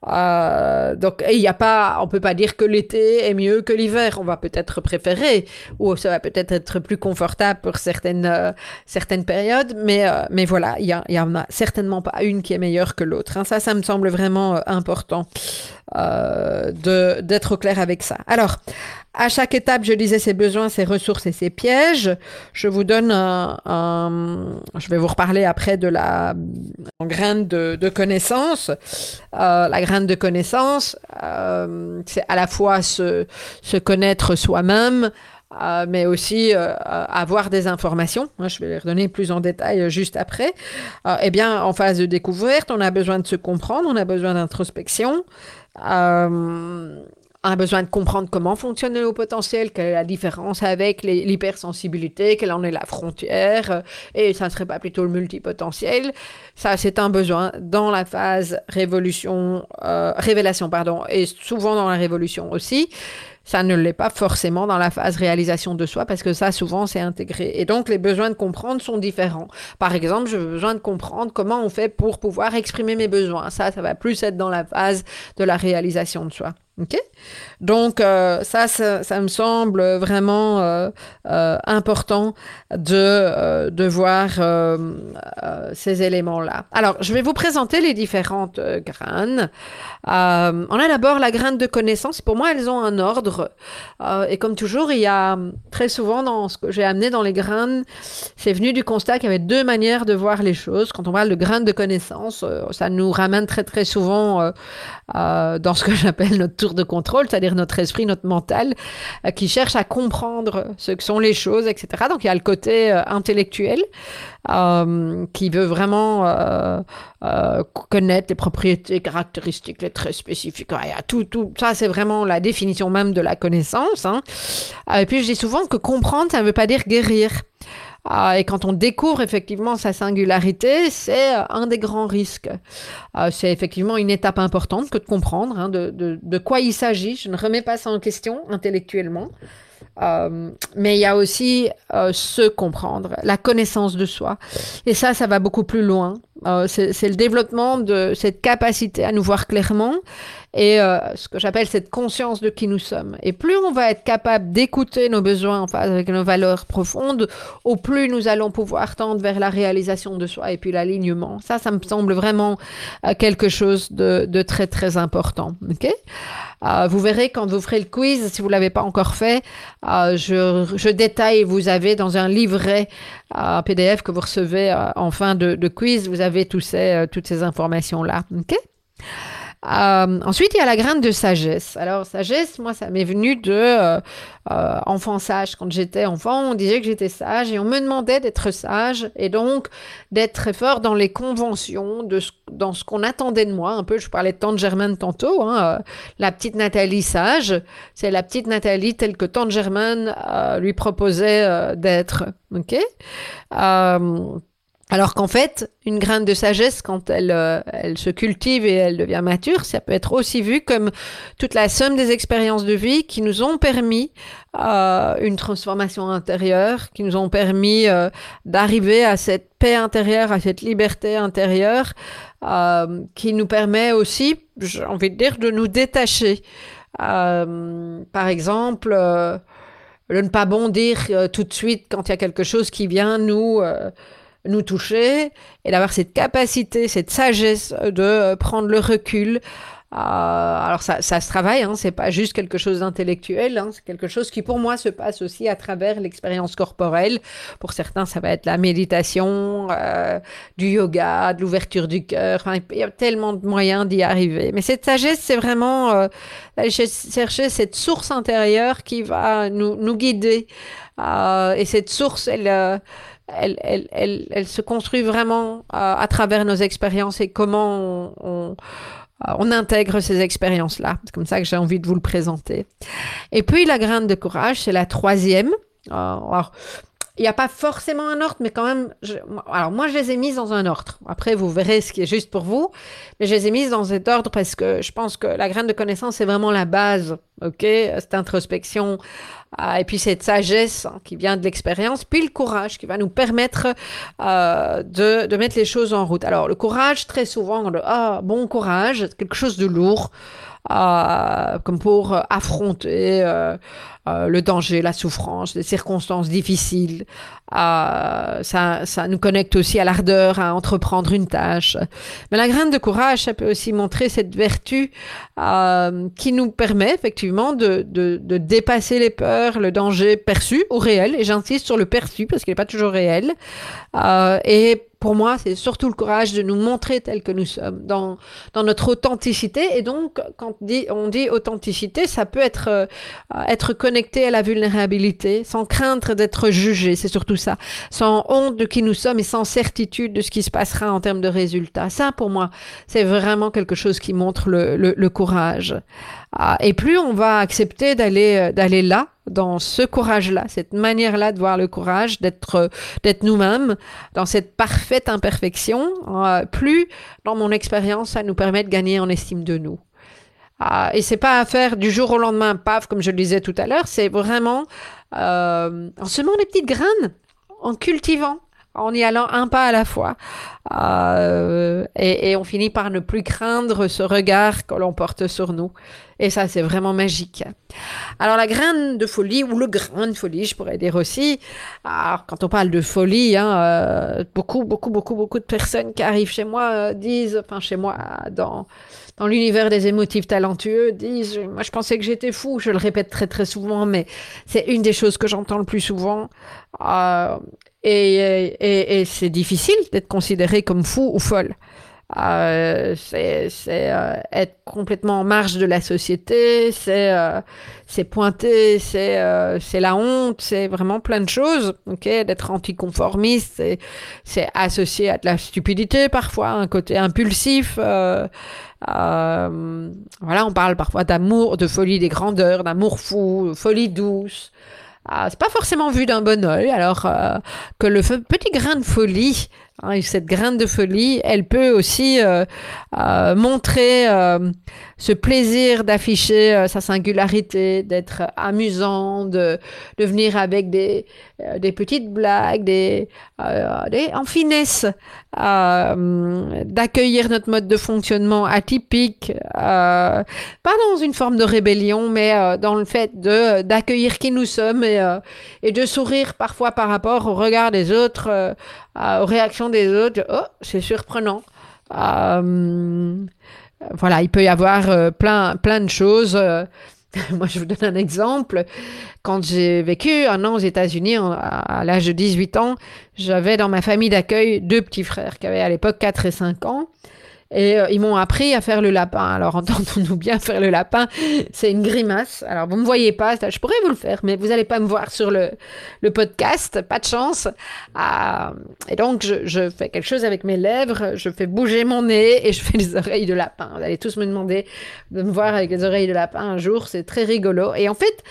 Euh, donc, il n'y a pas, on peut pas dire que l'été est mieux que l'hiver. On va peut-être préférer, ou ça va peut-être être être plus confortable pour certaines, certaines périodes, mais, mais voilà, il n'y en a certainement pas une qui est meilleure que l'autre. Hein. Ça, ça me semble vraiment important d'être au clair avec ça. Alors, à chaque étape, je disais ses besoins, ses ressources et ses pièges. Je vous donne un, je vais vous reparler après de la graine de, de connaissance. Euh, la graine de connaissance, euh, c'est à la fois se, se connaître soi-même, euh, mais aussi euh, avoir des informations. Je vais les redonner plus en détail euh, juste après. eh bien, en phase de découverte, on a besoin de se comprendre, on a besoin d'introspection. On a besoin de comprendre comment fonctionne le haut potentiel, quelle est la différence avec l'hypersensibilité, quelle en est la frontière, et ça ne serait pas plutôt le multipotentiel. Ça, c'est un besoin dans la phase révolution, révélation, pardon, et souvent dans la révolution aussi. Ça ne l'est pas forcément dans la phase réalisation de soi parce que ça, souvent, c'est intégré. Et donc, les besoins de comprendre sont différents. Par exemple, j'ai besoin de comprendre comment on fait pour pouvoir exprimer mes besoins. Ça, ça va plus être dans la phase de la réalisation de soi. OK Donc, euh, ça, ça, me semble vraiment euh, euh, important de, de voir ces éléments-là. Alors, je vais vous présenter les différentes graines. on a d'abord la graine de connaissance. Pour moi, elles ont un ordre. et comme toujours, il y a très souvent dans ce que j'ai amené dans les graines, c'est venu du constat qu'il y avait deux manières de voir les choses. Quand on parle de graines de connaissance, ça nous ramène très, très souvent dans ce que j'appelle notre de contrôle, c'est-à-dire notre esprit, notre mental, euh, qui cherche à comprendre ce que sont les choses, etc. Donc il y a le côté euh, intellectuel euh, qui veut vraiment connaître les propriétés caractéristiques, les traits spécifiques. A tout, tout ça, c'est vraiment la définition même de la connaissance. Hein. Et puis je dis souvent que comprendre, ça ne veut pas dire guérir. Ah, et quand on découvre effectivement sa singularité, c'est euh, un des grands risques. Ah, c'est effectivement une étape importante que de comprendre hein, de, de, quoi il s'agit. Je ne remets pas ça en question intellectuellement. Euh, mais il y a aussi euh, se comprendre, la connaissance de soi. Et ça, ça va beaucoup plus loin. Euh, c'est le développement de cette capacité à nous voir clairement et euh, ce que j'appelle cette conscience de qui nous sommes. Et plus on va être capable d'écouter nos besoins en phase avec nos valeurs profondes, au plus nous allons pouvoir tendre vers la réalisation de soi et puis l'alignement. Ça, ça me semble vraiment euh, quelque chose de, très très important. Ok? Euh, vous verrez quand vous ferez le quiz, si vous l'avez pas encore fait, je, détaille. Vous avez dans un livret PDF que vous recevez en fin de, quiz, vous avez toutes ces informations là. Ok? Euh, ensuite, il y a la graine de sagesse. Alors, sagesse, moi, ça m'est venu de euh, euh, enfant sage. Quand j'étais enfant, on disait que j'étais sage et on me demandait d'être sage et donc d'être très fort dans les conventions, dans ce qu'on attendait de moi. Un peu, je parlais de Tante Germaine tantôt, hein, la petite Nathalie sage. C'est la petite Nathalie telle que Tante Germaine lui proposait d'être. OK? Alors qu'en fait, une graine de sagesse, quand elle, euh, elle se cultive et elle devient mature, ça peut être aussi vu comme toute la somme des expériences de vie qui nous ont permis euh, une transformation intérieure, qui nous ont permis euh, d'arriver à cette paix intérieure, à cette liberté intérieure, qui nous permet aussi, j'ai envie de dire, de nous détacher. par exemple, de ne pas bondir tout de suite quand il y a quelque chose qui vient nous nous toucher et d'avoir cette capacité, cette sagesse de prendre le recul. Euh, alors ça, ça se travaille, hein, c'est pas juste quelque chose d'intellectuel, hein, c'est quelque chose qui pour moi se passe aussi à travers l'expérience corporelle. Pour certains, ça va être la méditation, euh, du yoga, de l'ouverture du cœur. Enfin, il y a tellement de moyens d'y arriver. Mais cette sagesse, c'est vraiment euh, chercher cette source intérieure qui va nous, nous guider. Euh, et cette source, elle euh, elle, se construit vraiment à, à travers nos expériences et comment on, on, euh, on intègre ces expériences-là. C'est comme ça que j'ai envie de vous le présenter. Et puis la graine de courage, c'est la troisième. Euh, alors, il n'y a pas forcément un ordre, mais quand même, alors moi je les ai mises dans un ordre. Après, vous verrez ce qui est juste pour vous, mais je les ai mises dans cet ordre parce que je pense que la graine de connaissance, c'est vraiment la base, ok Cette introspection, euh, et puis cette sagesse hein, qui vient de l'expérience, puis le courage qui va nous permettre euh, de, de, mettre les choses en route. Alors le courage, très souvent, le ah bon courage, quelque chose de lourd. Comme pour affronter le danger, la souffrance, les circonstances difficiles. ça, ça nous connecte aussi à l'ardeur à entreprendre une tâche. Mais la graine de courage, ça peut aussi montrer cette vertu qui nous permet effectivement de, de, de dépasser les peurs, le danger perçu ou réel. Et j'insiste sur le perçu parce qu'il n'est pas toujours réel. et pour moi, c'est surtout le courage de nous montrer tel que nous sommes, dans, dans notre authenticité. Et donc, quand on dit, on dit authenticité, ça peut être, euh, être connecté à la vulnérabilité, sans craindre d'être jugé, c'est surtout ça. Sans honte de qui nous sommes et sans certitude de ce qui se passera en termes de résultats. Ça, pour moi, c'est vraiment quelque chose qui montre le, le, le courage. Ah, et plus on va accepter d'aller euh, d'aller là, dans ce courage-là, cette manière-là de voir le courage, d'être euh, d'être nous-mêmes, dans cette parfaite imperfection, euh, plus, dans mon expérience, ça nous permet de gagner en estime de nous. Ah, et c'est pas à faire du jour au lendemain, paf, comme je le disais tout à l'heure, c'est vraiment euh, en semant des petites graines, en cultivant, en y allant un pas à la fois. Euh, et, on finit par ne plus craindre ce regard que l'on porte sur nous. Et ça, c'est vraiment magique. Alors la graine de folie, ou le grain de folie, je pourrais dire aussi, quand on parle de folie, hein, euh, beaucoup, beaucoup, beaucoup, beaucoup de personnes qui arrivent chez moi euh, disent, enfin chez moi, dans, dans l'univers des émotifs talentueux, disent, moi je pensais que j'étais fou, je le répète très très souvent, mais c'est une des choses que j'entends le plus souvent. Et, c'est difficile d'être considéré comme fou ou folle. Euh, c'est euh, être complètement en marge de la société, c'est euh, c'est pointer, c'est euh, c'est la honte, c'est vraiment plein de choses. Ok, d'être anticonformiste, c'est associé à de la stupidité parfois, un côté impulsif. Voilà, on parle parfois d'amour, de folie des grandeurs, d'amour fou, folie douce. Ah, c'est pas forcément vu d'un bon oeil, alors euh, que le petit grain de folie, hein, cette graine de folie, elle peut aussi euh, euh, montrer ce plaisir d'afficher euh, sa singularité, d'être amusant, de, de venir avec des, euh, des petites blagues, des, euh, des en finesse, d'accueillir notre mode de fonctionnement atypique, pas dans une forme de rébellion, mais dans le fait de d'accueillir qui nous sommes et, et de sourire parfois par rapport au regard des autres, aux réactions des autres. Oh, c'est surprenant voilà, il peut y avoir euh, plein, plein de choses. Euh. moi, je vous donne un exemple. Quand j'ai vécu un an aux États-Unis, à l'âge de 18 ans, j'avais dans ma famille d'accueil deux petits frères qui avaient à l'époque 4 et 5 ans. Et euh, ils m'ont appris à faire le lapin. Alors, entendons-nous bien, faire le lapin, c'est une grimace. Alors, vous me voyez pas, je pourrais vous le faire, mais vous allez pas me voir sur le, le podcast, pas de chance. Euh, et donc, je, je, fais quelque chose avec mes lèvres, je fais bouger mon nez et je fais les oreilles de lapin. Vous allez tous me demander de me voir avec les oreilles de lapin un jour, c'est très rigolo. Et en fait,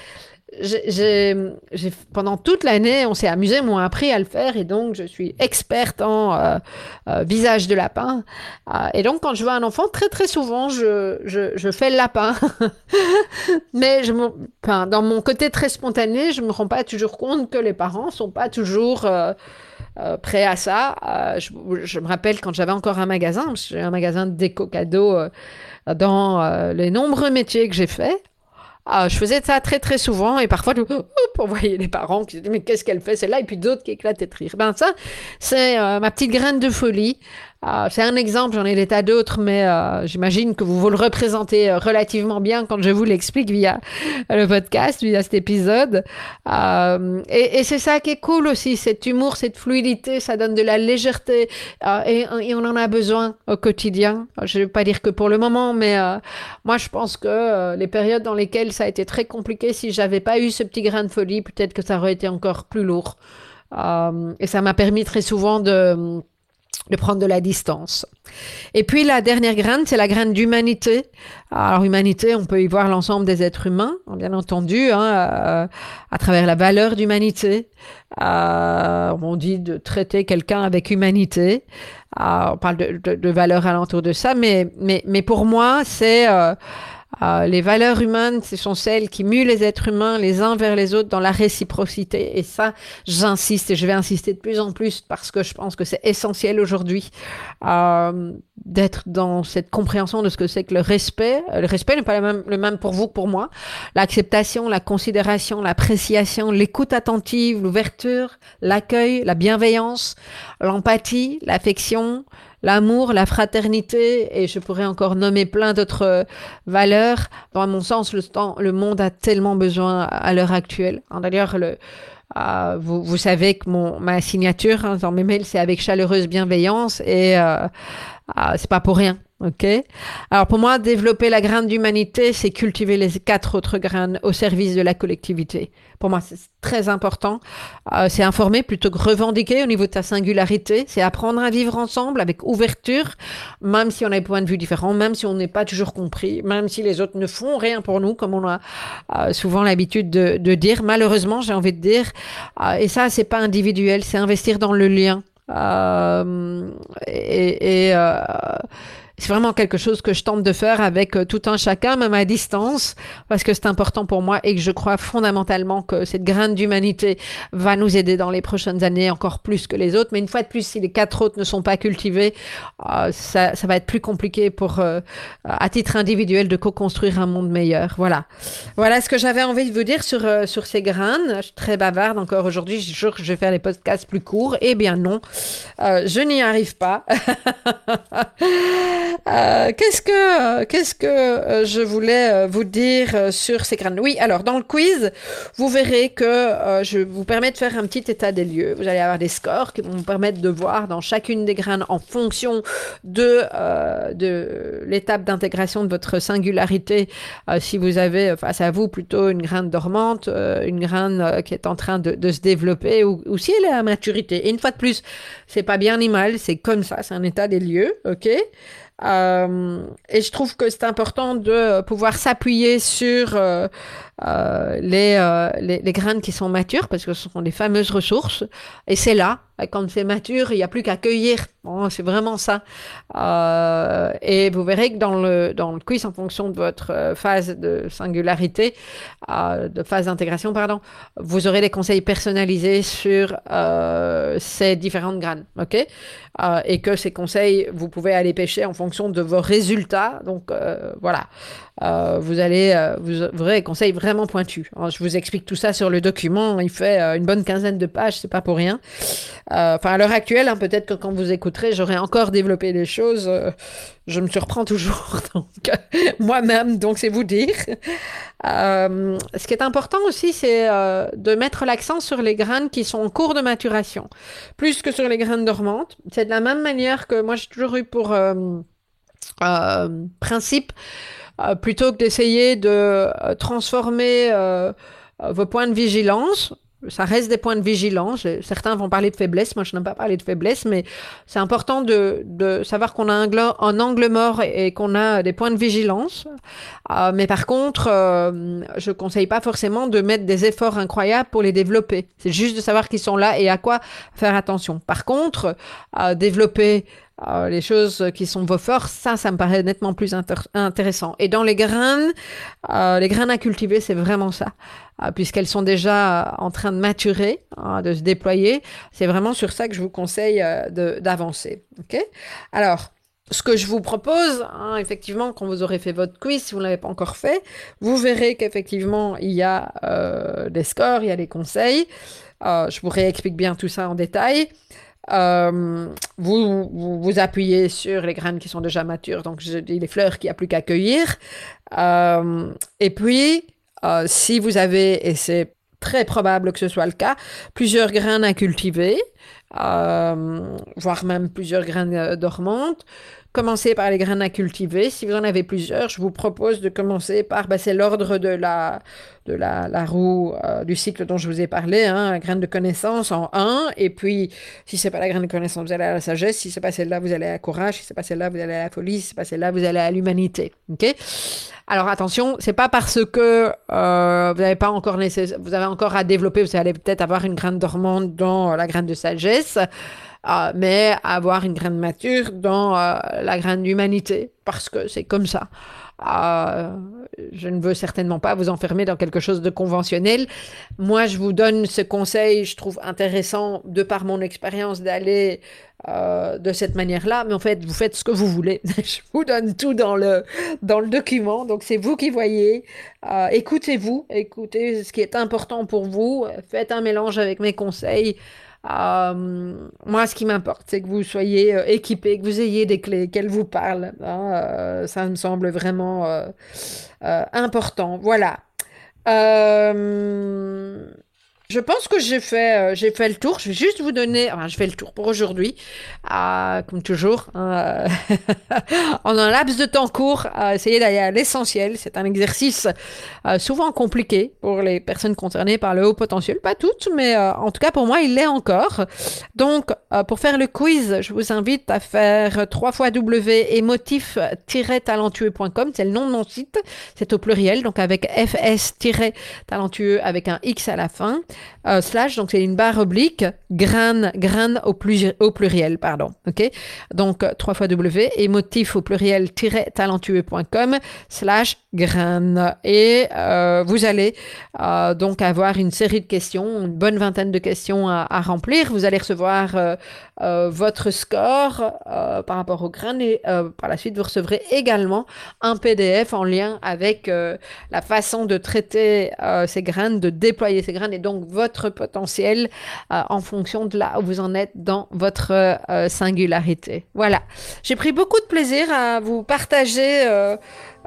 pendant toute l'année, on s'est amusé, m'ont appris à le faire et donc je suis experte en euh, euh, visage de lapin. Euh, et donc quand je vois un enfant, très très souvent, je, fais le lapin. Mais dans mon côté très spontané, je me rends pas toujours compte que les parents sont pas toujours prêts à ça. Je, je, me rappelle quand j'avais encore un magasin, j'ai un magasin de déco cadeau dans les nombreux métiers que j'ai faits. Ah, je faisais ça très très souvent et parfois pour voyez les parents qui se disaient mais qu'est-ce qu'elle fait celle-là? Et puis d'autres qui éclataient de rire. Ben ça c'est euh, ma petite graine de folie ah, c'est un exemple, j'en ai des tas d'autres, mais euh, j'imagine que vous vous le représentez euh, relativement bien quand je vous l'explique via le podcast, via cet épisode. Euh, et, c'est ça qui est cool aussi, cet humour, cette fluidité, ça donne de la légèreté et, on en a besoin au quotidien. Je ne vais pas dire que pour le moment, mais moi je pense que les périodes dans lesquelles ça a été très compliqué, si j'avais pas eu ce petit grain de folie, peut-être que ça aurait été encore plus lourd. et ça m'a permis très souvent de de prendre de la distance. Et puis la dernière graine, c'est la graine d'humanité. Alors humanité, on peut y voir l'ensemble des êtres humains, bien entendu, hein, euh, à travers la valeur d'humanité. Euh, on dit de traiter quelqu'un avec humanité. Euh, on parle de, de, de valeur alentour de ça, mais, mais, mais pour moi, c'est Euh, les valeurs humaines, ce sont celles qui muent les êtres humains les uns vers les autres dans la réciprocité. Et ça, j'insiste et je vais insister de plus en plus parce que je pense que c'est essentiel aujourd'hui euh, d'être dans cette compréhension de ce que c'est que le respect. Euh, le respect n'est pas le même, le même pour vous que pour moi. L'acceptation, la considération, l'appréciation, l'écoute attentive, l'ouverture, l'accueil, la bienveillance, l'empathie, l'affection, l'amour, la fraternité, et je pourrais encore nommer plein d'autres euh, valeurs. Dans mon sens, le, temps, le monde a tellement besoin à l'heure actuelle. Hein, d'ailleurs, le, euh, vous, savez que mon, ma signature hein, dans mes mails, c'est avec chaleureuse bienveillance et euh, euh, c'est pas pour rien. Ok. Alors pour moi, développer la graine d'humanité, c'est cultiver les quatre autres graines au service de la collectivité. Pour moi, c'est très important. Euh, c'est informer plutôt que revendiquer au niveau de ta singularité. C'est apprendre à vivre ensemble avec ouverture, même si on a des points de vue différents, même si on n'est pas toujours compris, même si les autres ne font rien pour nous, comme on a euh, souvent l'habitude de, dire. Malheureusement, j'ai envie de dire. Euh, et ça, c'est pas individuel, c'est investir dans le lien. Et, c'est vraiment quelque chose que je tente de faire avec euh, tout un chacun, même à distance, parce que c'est important pour moi et que je crois fondamentalement que cette graine d'humanité va nous aider dans les prochaines années encore plus que les autres. Mais une fois de plus, si les quatre autres ne sont pas cultivés, euh, ça, ça, va être plus compliqué pour, euh, à titre individuel, de co-construire un monde meilleur. Voilà. Voilà ce que j'avais envie de vous dire sur, sur ces graines. Je suis très bavarde encore aujourd'hui. Je jure que je vais faire les podcasts plus courts. Eh bien non, je n'y arrive pas. Euh, qu'est-ce que qu'est-ce que euh, je voulais euh, vous dire sur ces graines? Oui, alors dans le quiz, vous verrez que je vous permets de faire un petit état des lieux. Vous allez avoir des scores qui vont vous permettre de voir dans chacune des graines en fonction de de l'étape d'intégration de votre singularité si vous avez face à vous plutôt une graine dormante, une graine qui est en train de, de se développer ou, ou, si elle est à maturité. Et une fois de plus, c'est pas bien ni mal, c'est comme ça, c'est un état des lieux, ok? Euh, et je trouve que c'est important de pouvoir s'appuyer sur euh, les, euh, les, les, graines qui sont matures, parce que ce sont des fameuses ressources. Et c'est là, quand c'est mature, il n'y a plus qu'à cueillir. C'est vraiment ça. Euh, et vous verrez que dans le, dans le quiz, en fonction de votre euh, phase de singularité, de phase d'intégration, pardon, vous aurez des conseils personnalisés sur ces différentes graines. Et que ces conseils, vous pouvez aller pêcher en fonction de vos résultats. Donc, voilà. Vous allez, vous aurez conseils vraiment vraiment pointu. Alors, je vous explique tout ça sur le document. Il fait euh, une bonne quinzaine de pages, c'est pas pour rien. Euh, enfin, à l'heure actuelle, hein, peut-être que quand vous écouterez, j'aurai encore développé des choses. Euh, je me surprends toujours, moi-même, donc c'est vous dire. ce qui est important aussi, c'est de mettre l'accent sur les graines qui sont en cours de maturation, plus que sur les graines dormantes. C'est de la même manière que moi j'ai toujours eu pour principe euh, plutôt que d'essayer de euh, transformer euh, vos points de vigilance, ça reste des points de vigilance. Certains vont parler de faiblesse. Moi, je n'aime pas parler de faiblesse, mais c'est important de, de, savoir qu'on a un, un, angle mort et, qu'on a des points de vigilance. Euh, mais par contre, euh, je conseille pas forcément de mettre des efforts incroyables pour les développer. C'est juste de savoir qu'ils sont là et à quoi faire attention. Par contre, euh, développer euh, les choses qui sont vos forces, ça, ça me paraît nettement plus intéressant. Et dans les graines, euh, les graines à cultiver, c'est vraiment ça, euh, puisqu'elles sont déjà en train de maturer, hein, de se déployer. C'est vraiment sur ça que je vous conseille d'avancer. Ok? Alors. Ce que je vous propose, hein, effectivement, quand vous aurez fait votre quiz, si vous ne l'avez pas encore fait, vous verrez qu'effectivement, il y a des scores, il y a des conseils. je vous réexplique bien tout ça en détail. Euh, vous, vous, appuyez sur les graines qui sont déjà matures, donc je dis les fleurs qu'il n'y a plus qu'à cueillir. Euh, et puis, euh, si vous avez, et c'est très probable que ce soit le cas, plusieurs graines à cultiver, voire même plusieurs graines dormantes, Commencez par les graines à cultiver. Si vous en avez plusieurs, je vous propose de commencer par, ben, c'est l'ordre de la, de la, roue euh, du cycle dont je vous ai parlé, hein, la graine de connaissance en 1, et puis si c'est pas la graine de connaissance, vous allez à la sagesse, si c'est pas celle-là, vous allez à la courage, si c'est pas celle-là, vous allez à la folie, si c'est pas celle-là, vous allez à l'humanité. Ok? Alors attention, c'est pas parce que euh, vous n'avez pas encore vous avez encore à développer, vous allez peut-être avoir une graine dormante dans la graine de sagesse. Euh, mais avoir une graine mature dans euh, la graine d'humanité, parce que c'est comme ça. je ne veux certainement pas vous enfermer dans quelque chose de conventionnel. Moi, je vous donne ce conseil, je trouve intéressant de par mon expérience d'aller euh, de cette manière-là, mais en fait, vous faites ce que vous voulez. je vous donne tout dans le, dans le document, donc c'est vous qui voyez. Euh, écoutez-vous, écoutez ce qui est important pour vous, faites un mélange avec mes conseils. Euh, moi, ce qui m'importe, c'est que vous soyez euh, équipé, que vous ayez des clés, qu'elles vous parlent. Hein, euh, ça me semble vraiment important. Voilà. Je pense que j'ai fait, euh, j'ai fait le tour. Je vais juste vous donner, enfin, je fais le tour pour aujourd'hui, euh, comme toujours. Hein, en un laps de temps court, à essayer d'aller à l'essentiel. C'est un exercice euh, souvent compliqué pour les personnes concernées par le haut potentiel. Pas toutes, mais euh, en tout cas pour moi, il l'est encore. Donc, euh, pour faire le quiz, je vous invite à faire 3 fois W émotif-talentueux.com. C'est le nom de mon site. C'est au pluriel, donc avec fs-talentueux avec un X à la fin. Euh, slash, donc c'est une barre oblique, grain, grain au, au pluriel, pardon. Ok? Donc, 3 fois W, émotif au pluriel, talentueux.com, slash, grain. Et euh, vous allez euh, donc avoir une série de questions, une bonne vingtaine de questions à remplir. Vous allez recevoir euh, euh, votre score euh, par rapport au grain et par la suite, vous recevrez également un PDF en lien avec la façon de traiter ces graines, de déployer ces graines et donc votre potentiel euh, en fonction de là où vous en êtes dans votre euh, singularité. Voilà. J'ai pris beaucoup de plaisir à vous partager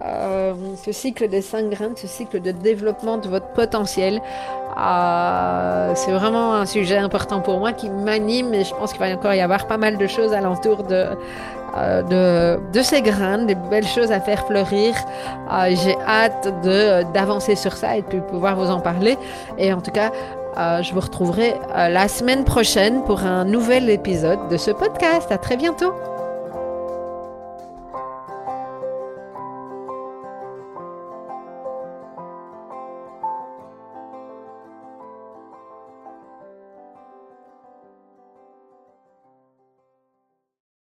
euh, ce cycle des cinq graines, ce cycle de développement de votre potentiel. c'est vraiment un sujet important pour moi qui m'anime et je pense qu'il va encore y avoir pas mal de choses alentour de, de, de, ces graines, des belles choses à faire fleurir. J'ai hâte d'avancer sur ça et de pouvoir vous en parler. Et en tout cas, euh, je vous retrouverai euh, la semaine prochaine pour un nouvel épisode de ce podcast. À très bientôt.